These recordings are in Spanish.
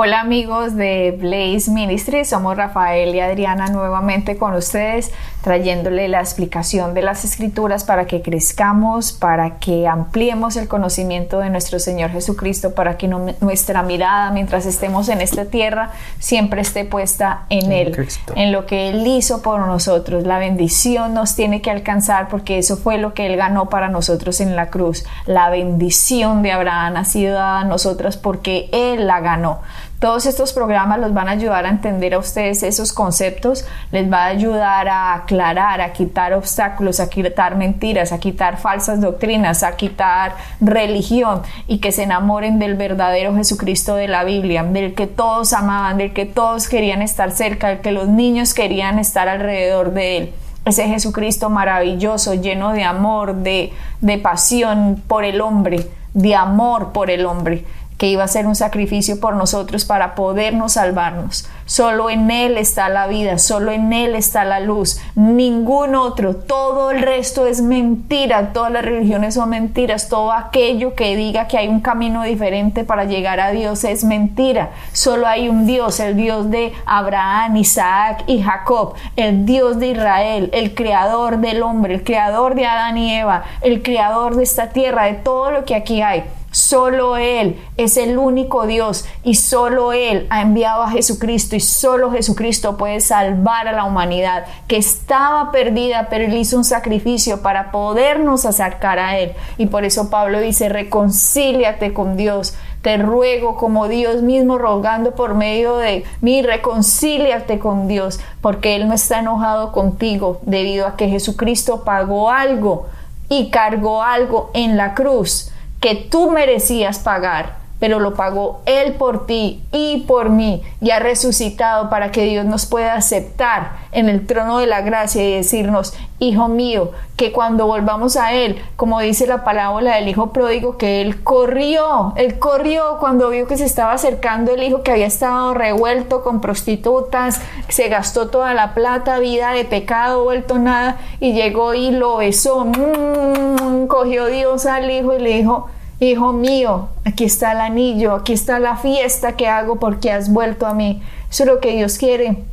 Hola amigos de Blaze Ministries, somos Rafael y Adriana nuevamente con ustedes trayéndole la explicación de las escrituras para que crezcamos, para que ampliemos el conocimiento de nuestro Señor Jesucristo, para que nuestra mirada mientras estemos en esta tierra siempre esté puesta en Él, en lo que Él hizo por nosotros. La bendición nos tiene que alcanzar porque eso fue lo que Él ganó para nosotros en la cruz. La bendición de Abraham ha sido dada a nosotras porque Él la ganó. Todos estos programas los van a ayudar a entender a ustedes esos conceptos, les va a ayudar a aclarar, a quitar obstáculos, a quitar mentiras, a quitar falsas doctrinas, a quitar religión y que se enamoren del verdadero Jesucristo de la Biblia, del que todos amaban, del que todos querían estar cerca, del que los niños querían estar alrededor de él. Ese Jesucristo maravilloso, lleno de amor, de, de, pasión por el hombre, de amor por el hombre que iba a ser un sacrificio por nosotros para podernos salvarnos. Solo en Él está la vida, solo en Él está la luz, ningún otro, todo el resto es mentira, todas las religiones son mentiras, todo aquello que diga que hay un camino diferente para llegar a Dios es mentira, solo hay un Dios, el Dios de Abraham, Isaac y Jacob, el Dios de Israel, el creador del hombre, el creador de Adán y Eva, el creador de esta tierra, de todo lo que aquí hay. Solo Él es el único Dios y solo Él ha enviado a Jesucristo y solo Jesucristo puede salvar a la humanidad que estaba perdida, pero Él hizo un sacrificio para podernos acercar a Él. Y por eso Pablo dice, reconcíliate con Dios. Te ruego como Dios mismo rogando por medio de mí, reconcíliate con Dios, porque Él no está enojado contigo debido a que Jesucristo pagó algo y cargó algo en la cruz que tú merecías pagar, pero lo pagó Él por ti y por mí y ha resucitado para que Dios nos pueda aceptar en el trono de la gracia y decirnos, Hijo mío, que cuando volvamos a Él, como dice la parábola del Hijo pródigo, que Él corrió, Él corrió cuando vio que se estaba acercando el Hijo que había estado revuelto con prostitutas, se gastó toda la plata, vida de pecado, vuelto nada, y llegó y lo besó, mm, cogió Dios al Hijo y le dijo, Hijo mío, aquí está el anillo, aquí está la fiesta que hago porque has vuelto a mí. Eso es lo que Dios quiere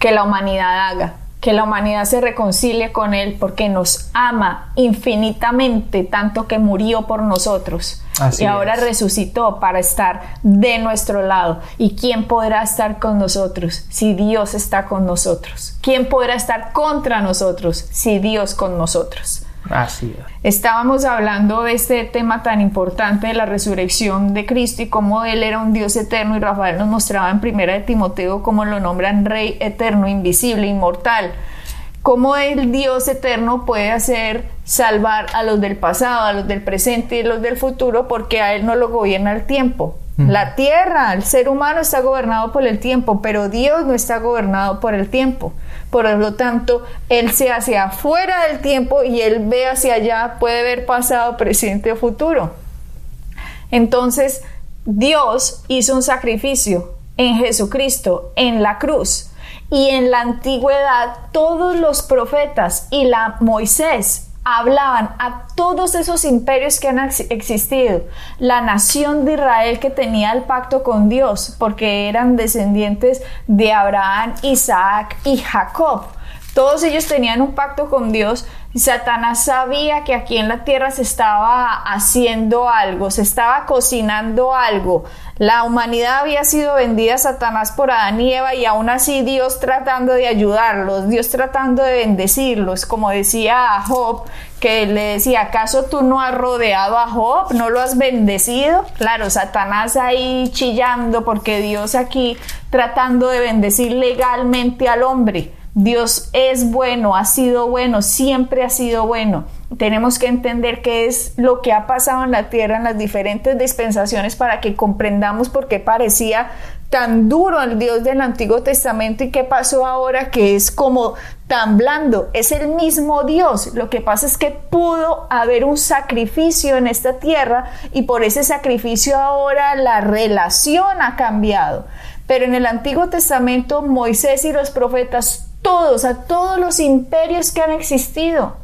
que la humanidad haga, que la humanidad se reconcilie con Él porque nos ama infinitamente, tanto que murió por nosotros. y ahora resucitó para estar de nuestro lado. ¿Y quién podrá estar con nosotros si Dios está con nosotros? ¿Quién podrá estar contra nosotros si Dios con nosotros? Así Estábamos hablando de este tema tan importante de la resurrección de Cristo y cómo Él era un Dios eterno y Rafael nos mostraba en primera de Timoteo cómo lo nombran Rey eterno, invisible, inmortal. Cómo el Dios eterno puede hacer salvar a los del pasado, a los del presente y a los del futuro porque a Él no lo gobierna el tiempo. La tierra, el ser humano está gobernado por el tiempo, pero Dios no está gobernado por el tiempo. Por lo tanto, Él se hace afuera del tiempo y Él ve hacia allá, puede ver pasado, presente o futuro. Entonces, Dios hizo un sacrificio en Jesucristo, en la cruz. Y en la antigüedad, todos los profetas y la Moisés hablaban a todos esos imperios que han existido, la nación de Israel que tenía el pacto con Dios, porque eran descendientes de Abraham, Isaac y Jacob. Todos ellos tenían un pacto con Dios, Satanás sabía que aquí en la tierra se estaba haciendo algo, se estaba cocinando algo. La humanidad había sido vendida a Satanás por Adán y Eva y aún así Dios tratando de ayudarlos, Dios tratando de bendecirlos, como decía Job, que le decía, ¿acaso tú no has rodeado a Job? ¿No lo has bendecido? Claro, Satanás ahí chillando porque Dios aquí tratando de bendecir legalmente al hombre. Dios es bueno, ha sido bueno, siempre ha sido bueno. Tenemos que entender qué es lo que ha pasado en la tierra en las diferentes dispensaciones para que comprendamos por qué parecía tan duro el Dios del Antiguo Testamento y qué pasó ahora que es como tan blando. Es el mismo Dios. Lo que pasa es que pudo haber un sacrificio en esta tierra y por ese sacrificio ahora la relación ha cambiado. Pero en el Antiguo Testamento Moisés y los profetas, todos, a todos los imperios que han existido,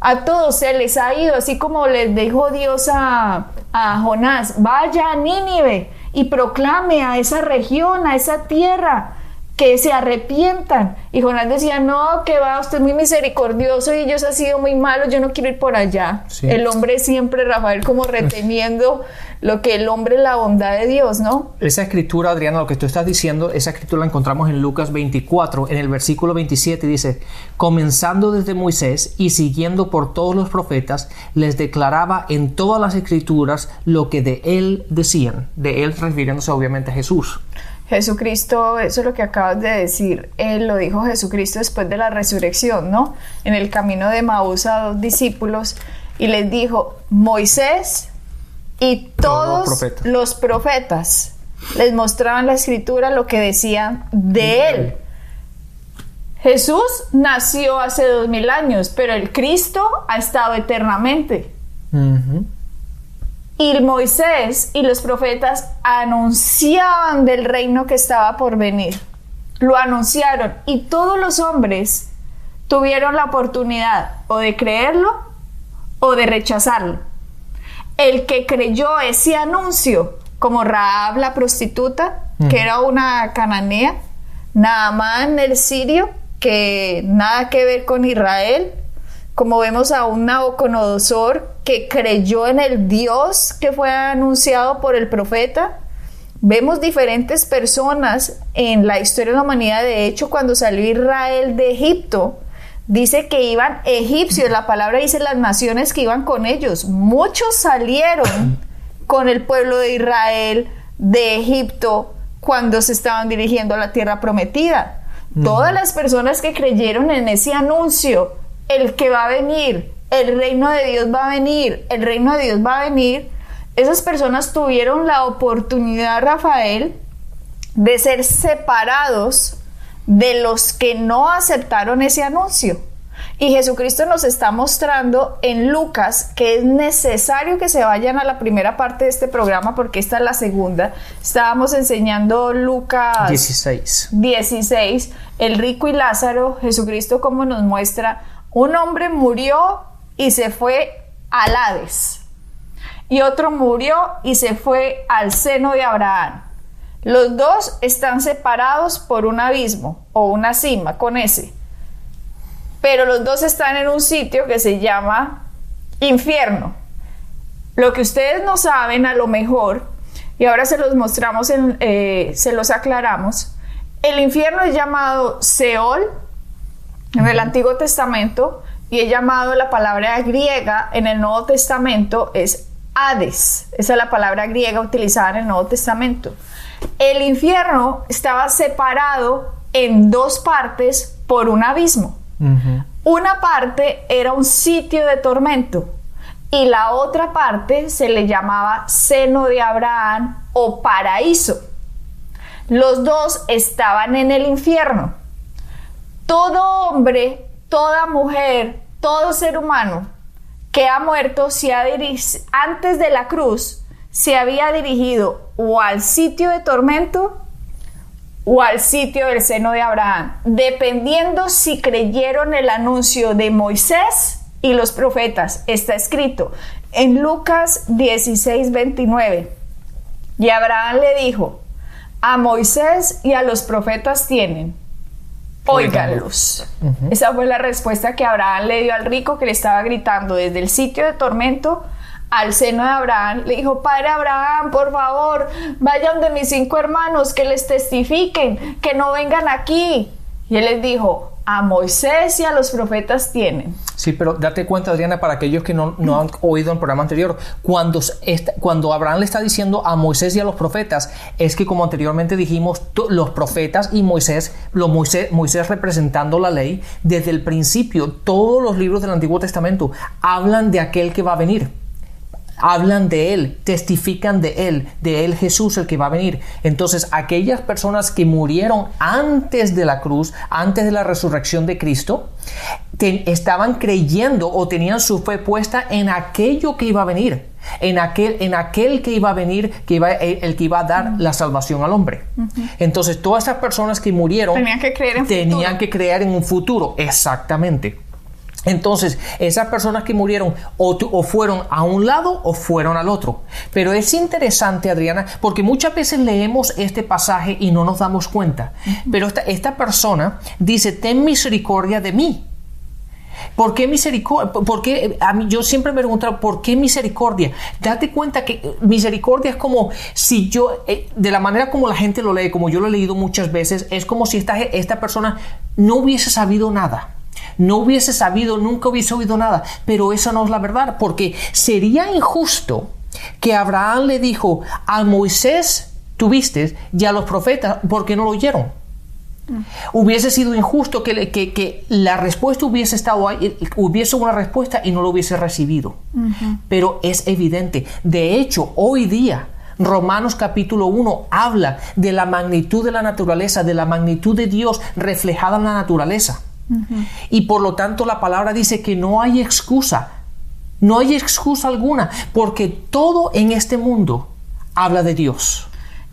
a todos se les ha ido, así como les dijo Dios a, a Jonás, vaya a Nínive y proclame a esa región, a esa tierra, que se arrepientan. Y Jonás decía, no, que va, usted es muy misericordioso y ellos han sido muy malos, yo no quiero ir por allá. El hombre siempre, Rafael, como reteniendo lo que el hombre es la bondad de Dios, ¿no? Esa escritura, Adriana, lo que tú estás diciendo, esa escritura la encontramos en Lucas 24, en el versículo 27, dice, comenzando desde Moisés y siguiendo por todos los profetas, les declaraba en todas las escrituras lo que de él decían, de él refiriéndose obviamente a Jesús. Jesucristo, eso es lo que acabas de decir, él lo dijo Jesucristo después de la resurrección, ¿no? En el camino de Maús a dos discípulos y les dijo, Moisés y todos, los, profetas. les mostraban la escritura lo que decían de él. Jesús nació hace dos mil años, pero el Cristo ha estado eternamente. Y Moisés y los profetas anunciaban del reino que estaba por venir. Lo anunciaron y todos los hombres tuvieron la oportunidad o de creerlo o de rechazarlo. El que creyó ese anuncio, como Raab la prostituta, que era una cananea, Naamán el sirio, que nada que ver con Israel, como vemos a un Nabucodonosor que creyó en el Dios que fue anunciado por el profeta. Vemos diferentes personas en la historia de la humanidad. De hecho, cuando salió Israel de Egipto, dice que iban egipcios. La palabra dice las naciones que iban con ellos. Muchos salieron con el pueblo de Israel de Egipto cuando se estaban dirigiendo a la tierra prometida. Todas las personas que creyeron en ese anuncio el que va a venir, el reino de Dios va a venir, el reino de Dios va a venir, esas personas tuvieron la oportunidad, Rafael, de ser separados de los que no aceptaron ese anuncio. Y Jesucristo nos está mostrando en Lucas que es necesario que se vayan a la primera parte de este programa porque esta es la segunda. Estábamos enseñando Lucas 16. 16, el rico y Lázaro, Jesucristo como nos muestra un hombre murió y se fue al Hades. Y otro murió y se fue al seno de Abraham. Los dos están separados por un abismo o una cima con ese. Pero los dos están en un sitio que se llama infierno. Lo que ustedes no saben a lo mejor, y ahora se los mostramos, en, eh, se los aclaramos, el infierno es llamado Seol en el Antiguo Testamento y he llamado la palabra griega en el Nuevo Testamento es Hades. Esa es la palabra griega utilizada en el Nuevo Testamento. El infierno estaba separado en dos partes por un abismo. Una parte era un sitio de tormento y la otra parte se le llamaba seno de Abraham o paraíso. Los dos estaban en el infierno todo hombre, toda mujer, todo ser humano que ha muerto se ha antes de la cruz se había dirigido o al sitio de tormento o al sitio del seno de Abraham, dependiendo si creyeron el anuncio de Moisés y los profetas. Está escrito en Lucas 16, 29. Y Abraham le dijo, a Moisés y a los profetas tienen Óiganlos. Esa fue la respuesta que Abraham le dio al rico que le estaba gritando desde el sitio de tormento al seno de Abraham. Le dijo, Padre Abraham, por favor, vayan de mis cinco hermanos, que les testifiquen, que no vengan aquí. Y él les dijo, a Moisés y a los profetas tienen. Sí, pero date cuenta, Adriana, para aquellos que no, han oído el programa anterior, cuando, cuando Abraham le está diciendo a Moisés y a los profetas, es que como anteriormente dijimos, los profetas y Moisés, los Moisés, Moisés representando la ley, desde el principio, todos los libros del Antiguo Testamento hablan de aquel que va a venir hablan de Él, testifican de Él, de Él Jesús el que va a venir. Entonces aquellas personas que murieron antes de la cruz, antes de la resurrección de Cristo, estaban creyendo o tenían su fe puesta en aquello que iba a venir, en aquel, en aquel que iba a venir, que iba, el, que iba a dar la salvación al hombre. Entonces todas esas personas que murieron tenían que creer en, tenían que creer en un futuro, exactamente. Entonces, esas personas que murieron o, fueron a un lado o fueron al otro. Pero es interesante, Adriana, porque muchas veces leemos este pasaje y no nos damos cuenta. Pero esta, esta persona dice, ten misericordia de mí. ¿Por qué misericordia? Porque a mí, yo siempre me pregunto, ¿por qué misericordia? Date cuenta que misericordia es como si yo, eh, de la manera como la gente lo lee, como yo lo he leído muchas veces, es como si esta, esta persona no hubiese sabido nada no hubiese sabido, nunca hubiese oído nada. Pero eso no es la verdad, porque sería injusto que Abraham le dijo a Moisés, tuviste, y a los profetas, porque no lo oyeron. Mm. Hubiese sido injusto que, que, la respuesta hubiese estado ahí, hubiese una respuesta y no lo hubiese recibido. Pero es evidente. De hecho, hoy día, Romanos capítulo 1 habla de la magnitud de la naturaleza, de la magnitud de Dios reflejada en la naturaleza. Y por lo tanto la palabra dice que no hay excusa, no hay excusa alguna, porque todo en este mundo habla de Dios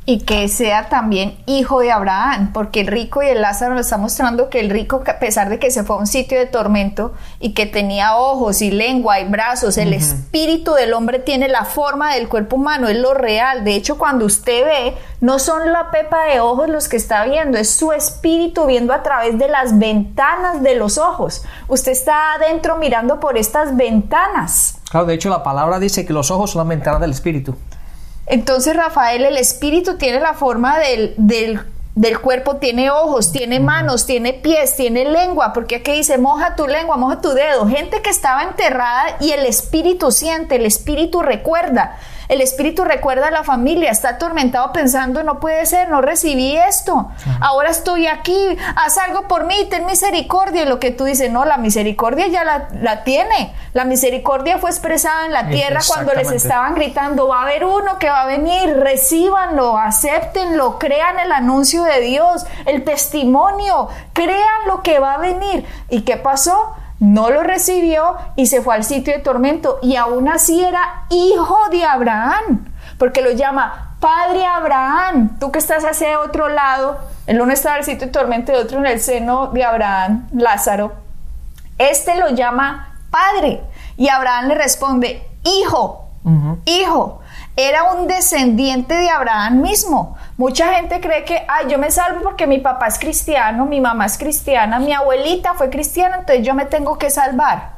y que sea también hijo de Abraham, porque el rico y el Lázaro nos está mostrando que el rico, a pesar de que se fue a un sitio de tormento y que tenía ojos y lengua y brazos, el espíritu del hombre tiene la forma del cuerpo humano, es lo real. De hecho, cuando usted ve, no son la pepa de ojos los que está viendo, es su espíritu viendo a través de las ventanas de los ojos. Usted está adentro mirando por estas ventanas. Claro, de hecho la palabra dice que los ojos son las ventanas del espíritu. Entonces, Rafael, el espíritu tiene la forma del, del, cuerpo, tiene ojos, tiene manos, tiene pies, tiene lengua, porque aquí dice, moja tu lengua, moja tu dedo. Gente que estaba enterrada y el espíritu siente, el espíritu recuerda. El espíritu recuerda a la familia, está atormentado pensando, no puede ser, no recibí esto, ahora estoy aquí, haz algo por mí, ten misericordia. Y lo que tú dices, no, la misericordia ya la, tiene. La misericordia fue expresada en la tierra cuando les estaban gritando, va a haber uno que va a venir, recíbanlo, acéptenlo, crean el anuncio de Dios, el testimonio, crean lo que va a venir. ¿Y qué pasó? No lo recibió y se fue al sitio de tormento y aún así era hijo de Abraham, porque lo llama Padre Abraham. Tú que estás hacia otro lado, el uno está en el sitio de tormento y el otro en el seno de Abraham, Lázaro. Este lo llama Padre y Abraham le responde, Hijo, hijo era un descendiente de Abraham mismo. Mucha gente cree que, ay, yo me salvo porque mi papá es cristiano, mi mamá es cristiana, mi abuelita fue cristiana, entonces yo me tengo que salvar.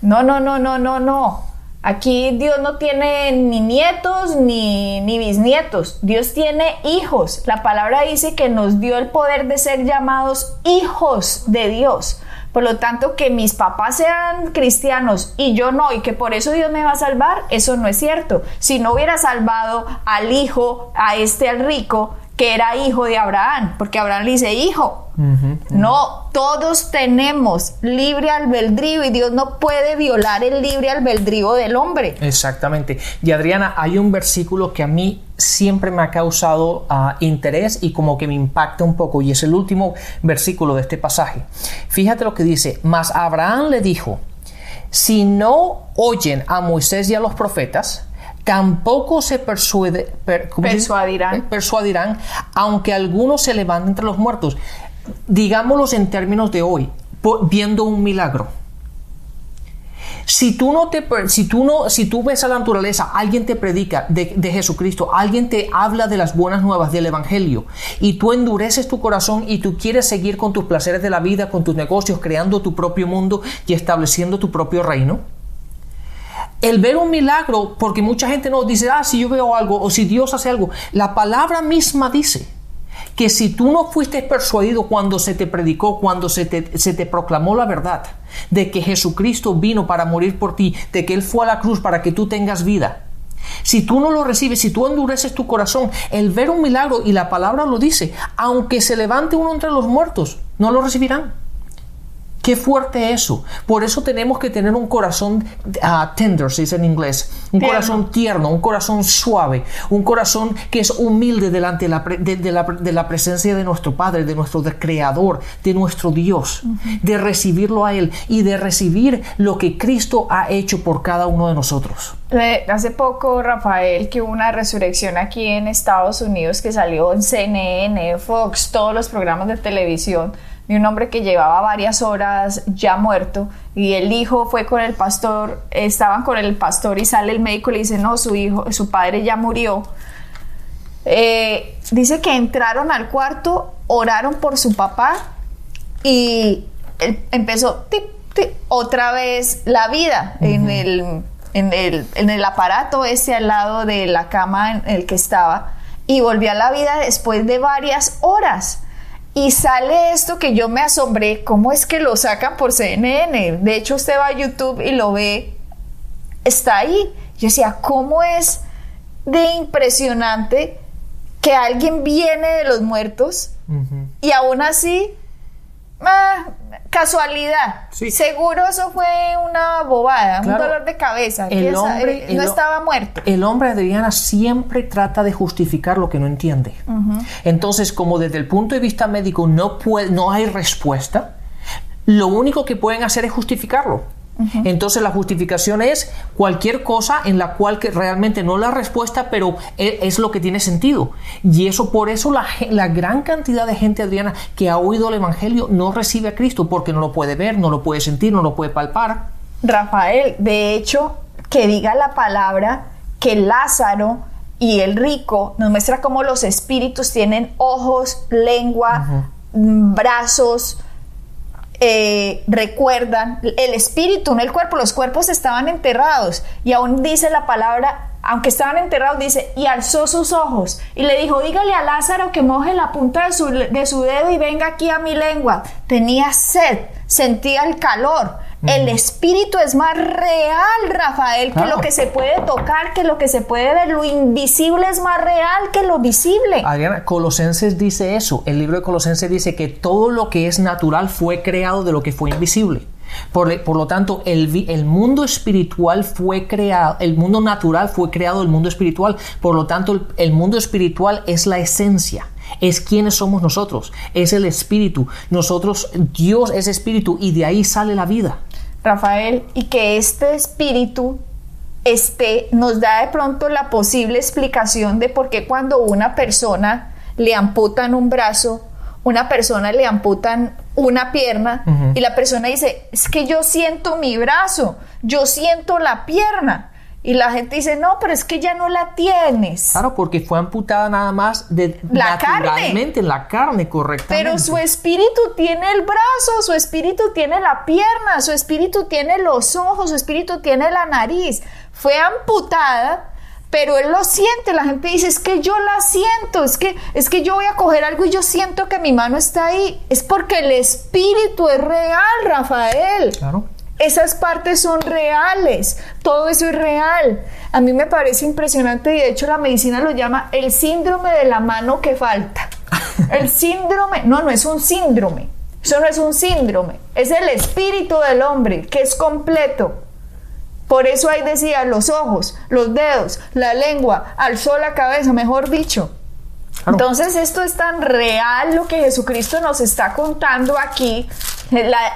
No, no, no, no, no, no. Aquí Dios no tiene ni nietos ni, ni bisnietos, Dios tiene hijos. La palabra dice que nos dio el poder de ser llamados hijos de Dios. Por lo tanto, que mis papás sean cristianos y yo no, y que por eso Dios me va a salvar, eso no es cierto. Si no hubiera salvado al hijo, a este, al rico, que era hijo de Abraham, porque Abraham le dice hijo. No, todos tenemos libre albedrío y Dios no puede violar el libre albedrío del hombre. Exactamente. Y Adriana, hay un versículo que a mí siempre me ha causado ah, interés y como que me impacta un poco, y es el último versículo de este pasaje. Fíjate lo que dice, mas Abraham le dijo, si no oyen a Moisés y a los profetas, tampoco se persuadirán. persuadirán, aunque algunos se levanten entre los muertos. Digámoslo en términos de hoy, viendo un milagro. Si tú no te, si tú no, si tú ves a la naturaleza, alguien te predica de, de, Jesucristo, alguien te habla de las buenas nuevas del Evangelio, y tú endureces tu corazón y tú quieres seguir con tus placeres de la vida, con tus negocios, creando tu propio mundo y estableciendo tu propio reino, el ver un milagro, porque mucha gente no dice, ah, si yo veo algo o si Dios hace algo, la palabra misma dice que si tú no fuiste persuadido cuando se te predicó, cuando se te, se te proclamó la verdad, de que Jesucristo vino para morir por ti, de que Él fue a la cruz para que tú tengas vida, si tú no lo recibes, si tú endureces tu corazón, el ver un milagro, y la palabra lo dice, aunque se levante uno entre los muertos, no lo recibirán. Qué fuerte eso. Por eso tenemos que tener un corazón uh, tender, se dice en inglés. Un corazón tierno, un corazón suave, un corazón que es humilde delante de la, de, la, de la, presencia de nuestro Padre, de nuestro Creador, de nuestro Dios, de recibirlo a Él y de recibir lo que Cristo ha hecho por cada uno de nosotros. Hace poco, Rafael, que hubo una resurrección aquí en Estados Unidos que salió en CNN, Fox, todos los programas de televisión de un hombre que llevaba varias horas ya muerto y el hijo fue con el pastor, estaban con el pastor y sale el médico y le dice, no, su hijo, su padre ya murió. Eh, dice que entraron al cuarto, oraron por su papá y empezó otra vez la vida en el en el, en el aparato ese al lado de la cama en el que estaba y volvió a la vida después de varias horas. Y sale esto que yo me asombré, ¿cómo es que lo sacan por CNN? De hecho, usted va a YouTube y lo ve, está ahí. Yo decía, ¿cómo es de impresionante que alguien viene de los muertos y aún así ah, casualidad. Seguro eso fue una bobada, un dolor de cabeza. El hombre no estaba muerto. El hombre, Adriana, siempre trata de justificar lo que no entiende. Entonces, como desde el punto de vista médico no, puede, no hay respuesta, lo único que pueden hacer es justificarlo. Entonces la justificación es cualquier cosa en la cual que realmente no la respuesta, pero e, es, lo que tiene sentido. Y eso por eso la, la, gran cantidad de gente, Adriana, que ha oído el Evangelio no recibe a Cristo porque no lo puede ver, no lo puede sentir, no lo puede palpar. Rafael, de hecho, que diga la palabra que Lázaro y el rico nos muestra cómo los espíritus tienen ojos, lengua, brazos, eh, recuerdan el espíritu, no el cuerpo, los cuerpos estaban enterrados. Y aún dice la palabra, aunque estaban enterrados, dice, y alzó sus ojos y le dijo, dígale a Lázaro que moje la punta de su, de su dedo y venga aquí a mi lengua. Tenía sed, sentía el calor el espíritu es más real, Rafael, que lo que se puede tocar, que lo que se puede ver. Lo invisible es más real que lo visible. Adriana, Colosenses dice eso. El libro de Colosenses dice que todo lo que es natural fue creado de lo que fue invisible. Por, lo tanto, el, el, mundo espiritual fue creado, el mundo natural fue creado del mundo espiritual. Por lo tanto, el mundo espiritual es la esencia es quienes somos nosotros, es el espíritu. Nosotros, Dios es espíritu y de ahí sale la vida. Rafael, y que este espíritu este, nos da de pronto la posible explicación de por qué cuando una persona le amputan un brazo, una persona le amputan una pierna y la persona dice, es que yo siento mi brazo, yo siento la pierna. Y la gente dice, no, pero es que ya no la tienes. Claro, porque fue amputada nada más de la carne. la carne, correctamente. Pero su espíritu tiene el brazo, su espíritu tiene la pierna, su espíritu tiene los ojos, su espíritu tiene la nariz. Fue amputada, pero él lo siente. La gente dice, es que yo la siento, es que, es que yo voy a coger algo y yo siento que mi mano está ahí. Es porque el espíritu es real, Rafael. Claro. Esas partes son reales, todo eso es real. A mí me parece impresionante y de hecho la medicina lo llama el síndrome de la mano que falta. El síndrome, no, no es un síndrome, eso no es un síndrome, es el espíritu del hombre que es completo. Por eso ahí decía los ojos, los dedos, la lengua, alzó la cabeza, mejor dicho. Entonces esto es tan real lo que Jesucristo nos está contando aquí.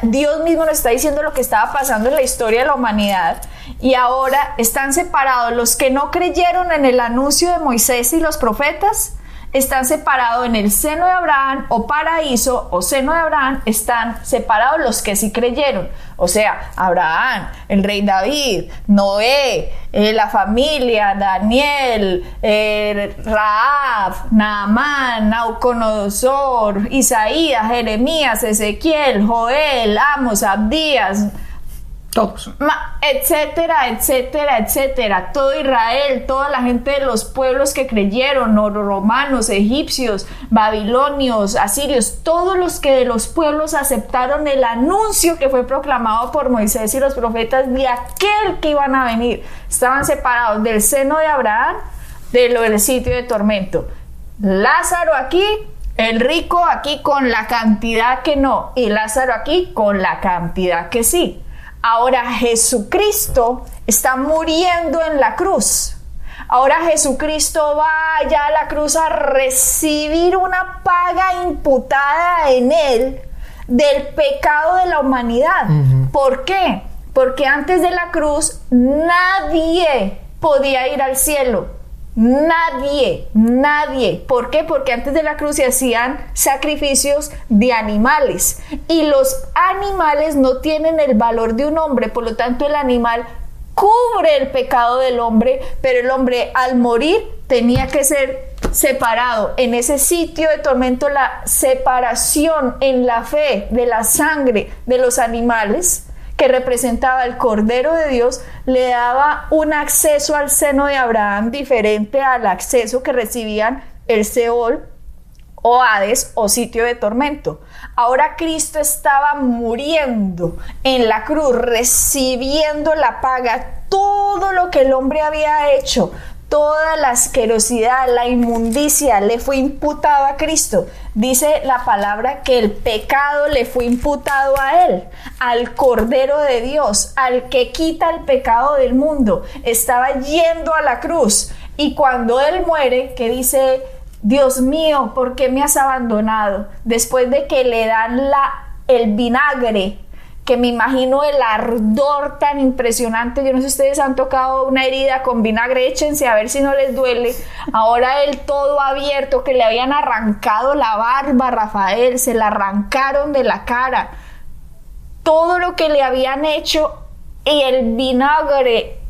Dios mismo nos está diciendo lo que estaba pasando en la historia de la humanidad. Y ahora están separados los que no creyeron en el anuncio de Moisés y los profetas están separados en el seno de Abraham o paraíso o seno de Abraham, están separados los que sí creyeron. O sea, Abraham, el rey David, Noé, eh, la familia, Daniel, eh, Raab, Naamán, Nauconosor, Isaías, Jeremías, Ezequiel, Joel, Amos, Abdías, todos. etcétera, etcétera, etcétera. Todo Israel, toda la gente de los pueblos que creyeron, romanos, egipcios, babilonios, asirios, todos los que de los pueblos aceptaron el anuncio que fue proclamado por Moisés y los profetas de aquel que iban a venir. Estaban separados del seno de Abraham del, del sitio de tormento. Lázaro aquí, El rico aquí con la cantidad que no y Lázaro aquí con la cantidad que sí. Ahora Jesucristo está muriendo en la cruz. Ahora Jesucristo va allá a la cruz a recibir una paga imputada en él del pecado de la humanidad. ¿Por qué? Porque antes de la cruz nadie podía ir al cielo. Nadie, nadie. ¿Por qué? Porque antes de la cruz se hacían sacrificios de animales y los animales no tienen el valor de un hombre, por lo tanto el animal cubre el pecado del hombre, pero el hombre al morir tenía que ser separado. En ese sitio de tormento la separación en la fe de la sangre de los animales que representaba el Cordero de Dios, le daba un acceso al seno de Abraham diferente al acceso que recibían el Seol o Hades o sitio de tormento. Ahora Cristo estaba muriendo en la cruz, recibiendo la paga, todo lo que el hombre había hecho, toda la asquerosidad, la inmundicia le fue imputado a Cristo. Dice la palabra que el pecado le fue imputado a él, al Cordero de Dios, al que quita el pecado del mundo. Estaba yendo a la cruz y cuando él muere, que dice, Dios mío, ¿por qué me has abandonado? Después de que le dan la, el vinagre que me imagino el ardor tan impresionante. Yo no sé ustedes han tocado una herida con vinagre, échense a ver si no les duele. Ahora el todo abierto, que le habían arrancado la barba a Rafael, se la arrancaron de la cara. Todo lo que le habían hecho y el vinagre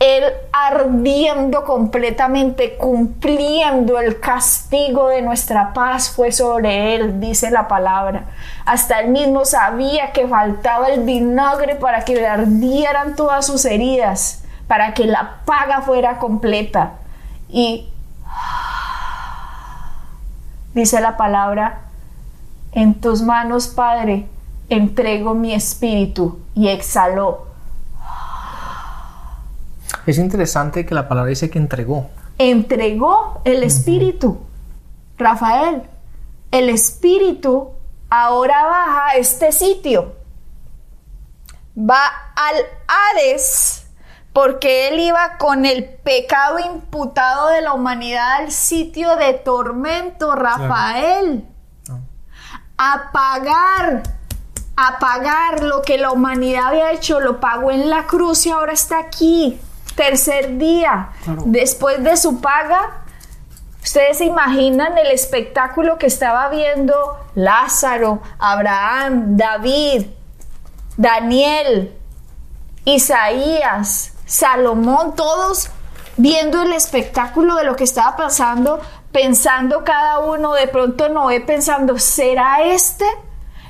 él ardiendo completamente, cumpliendo el castigo de nuestra paz fue sobre él, dice la palabra. Hasta él mismo sabía que faltaba el vinagre para que le ardieran todas sus heridas, para que la paga fuera completa. Y dice la palabra, en tus manos, Padre, entrego mi espíritu y exhaló es interesante que la palabra dice que entregó. Entregó el Espíritu. Rafael, el Espíritu ahora baja a este sitio. Va al Hades porque él iba con el pecado imputado de la humanidad al sitio de tormento, Rafael. A pagar, a pagar lo que la humanidad había hecho, lo pagó en la cruz y ahora está aquí tercer día, después de su paga, ustedes se imaginan el espectáculo que estaba viendo Lázaro, Abraham, David, Daniel, Isaías, Salomón, todos viendo el espectáculo de lo que estaba pasando, pensando cada uno, de pronto Noé pensando, ¿será este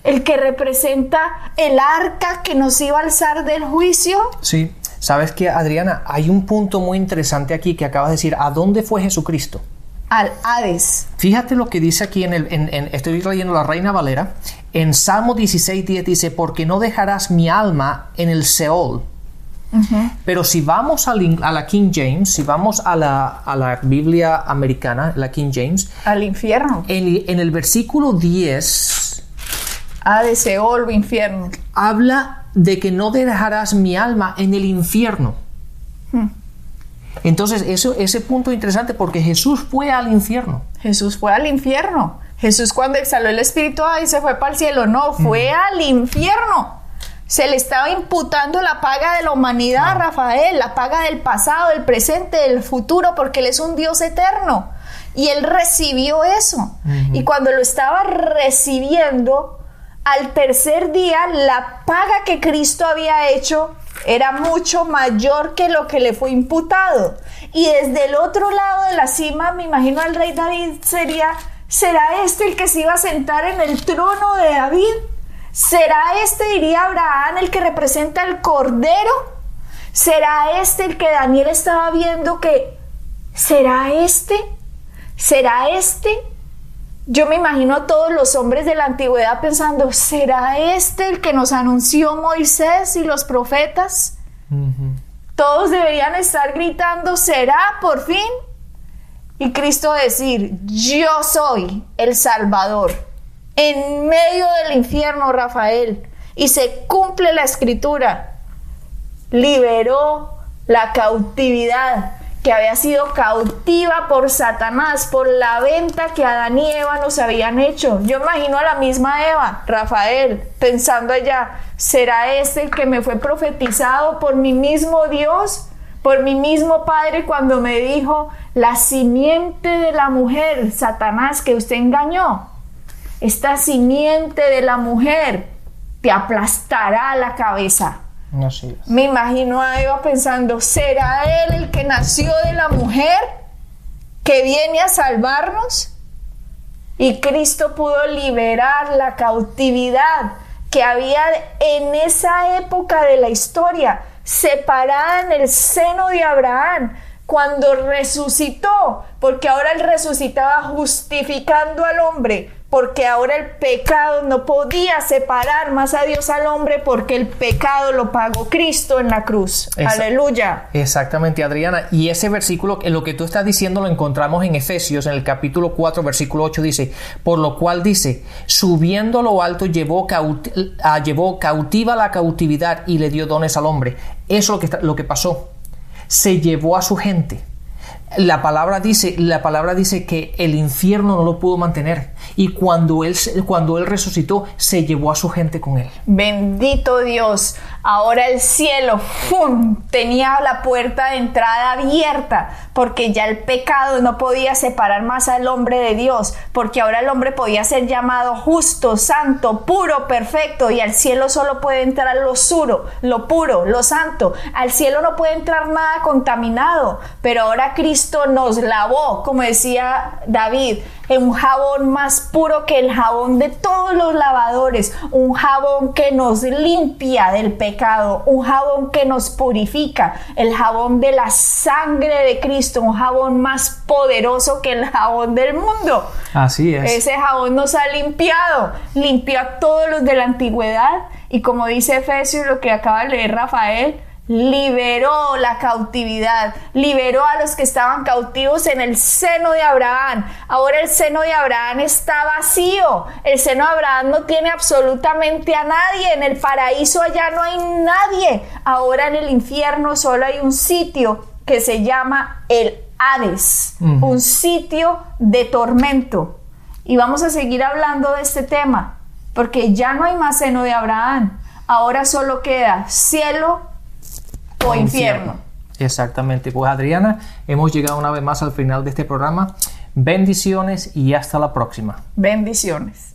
el que representa el arca que nos iba a alzar del juicio? Sí. Sabes que, Adriana, hay un punto muy interesante aquí que acabas de decir. ¿A dónde fue Jesucristo? Al Hades. Fíjate lo que dice aquí en el, estoy leyendo la Reina Valera. En Salmo 16, 10 dice, porque no dejarás mi alma en el Seol. Pero si vamos a, la King James, si vamos a la, Biblia americana, la King James. Al infierno. En, en el versículo 10. Hades, Seol o infierno. Habla de que no dejarás mi alma en el infierno. Hmm. Entonces, eso, ese punto es interesante porque Jesús fue al infierno. Jesús fue al infierno. Jesús cuando exhaló el Espíritu y se fue para el cielo, no, fue al infierno. Se le estaba imputando la paga de la humanidad a Rafael, la paga del pasado, del presente, del futuro, porque Él es un Dios eterno. Y Él recibió eso. Y cuando lo estaba recibiendo, al tercer día la paga que Cristo había hecho era mucho mayor que lo que le fue imputado. Y desde el otro lado de la cima, me imagino al rey David sería, ¿será este el que se iba a sentar en el trono de David? ¿Será este, diría Abraham, el que representa el cordero? ¿Será este el que Daniel estaba viendo que... ¿Será este? ¿Será este? Yo me imagino a todos los hombres de la antigüedad pensando, ¿será este el que nos anunció Moisés y los profetas? Todos deberían estar gritando, ¿será por fin? Y Cristo decir, yo soy el Salvador. En medio del infierno, Rafael. Y se cumple la escritura. Liberó la cautividad que había sido cautiva por Satanás, por la venta que Adán y Eva nos habían hecho. Yo imagino a la misma Eva, Rafael, pensando allá, ¿será este el que me fue profetizado por mi mismo Dios? Por mi mismo Padre cuando me dijo, la simiente de la mujer, Satanás, que usted engañó, esta simiente de la mujer te aplastará la cabeza. Me imagino a Eva pensando, ¿será él el que nació de la mujer que viene a salvarnos? Y Cristo pudo liberar la cautividad que había en esa época de la historia, separada en el seno de Abraham, cuando resucitó, porque ahora él resucitaba justificando al hombre, porque ahora el pecado no podía separar más a Dios al hombre porque el pecado lo pagó Cristo en la cruz. Aleluya. Exactamente, Adriana. Y ese versículo, lo que tú estás diciendo, lo encontramos en Efesios, en el capítulo 4, versículo 8, dice, por lo cual dice, subiendo lo alto llevó, llevó cautiva la cautividad y le dio dones al hombre. Eso es lo que, lo que pasó. Se llevó a su gente la palabra dice, la palabra dice que el infierno no lo pudo mantener y cuando él, cuando él resucitó se llevó a su gente con él. Bendito Dios. Ahora el cielo tenía la puerta de entrada abierta porque ya el pecado no podía separar más al hombre de Dios, porque ahora el hombre podía ser llamado justo, santo, puro, perfecto y al cielo solo puede entrar lo suro, lo puro, lo santo. Al cielo no puede entrar nada contaminado, pero ahora Cristo nos lavó, como decía David, un jabón más puro que el jabón de todos los lavadores, un jabón que nos limpia del pecado, un jabón que nos purifica, el jabón de la sangre de Cristo, un jabón más poderoso que el jabón del mundo. Así es. Ese jabón nos ha limpiado, limpió a todos los de la antigüedad y como dice Efesios, lo que acaba de leer Rafael, liberó la cautividad, liberó a los que estaban cautivos en el seno de Abraham. Ahora el seno de Abraham está vacío. El seno de Abraham no tiene absolutamente a nadie. En el paraíso allá no hay nadie. Ahora en el infierno solo hay un sitio que se llama el Hades, un sitio de tormento. Y vamos a seguir hablando de este tema, porque ya no hay más seno de Abraham. Ahora solo queda cielo o infierno. Exactamente. Pues Adriana, hemos llegado una vez más al final de este programa. Bendiciones y hasta la próxima. Bendiciones.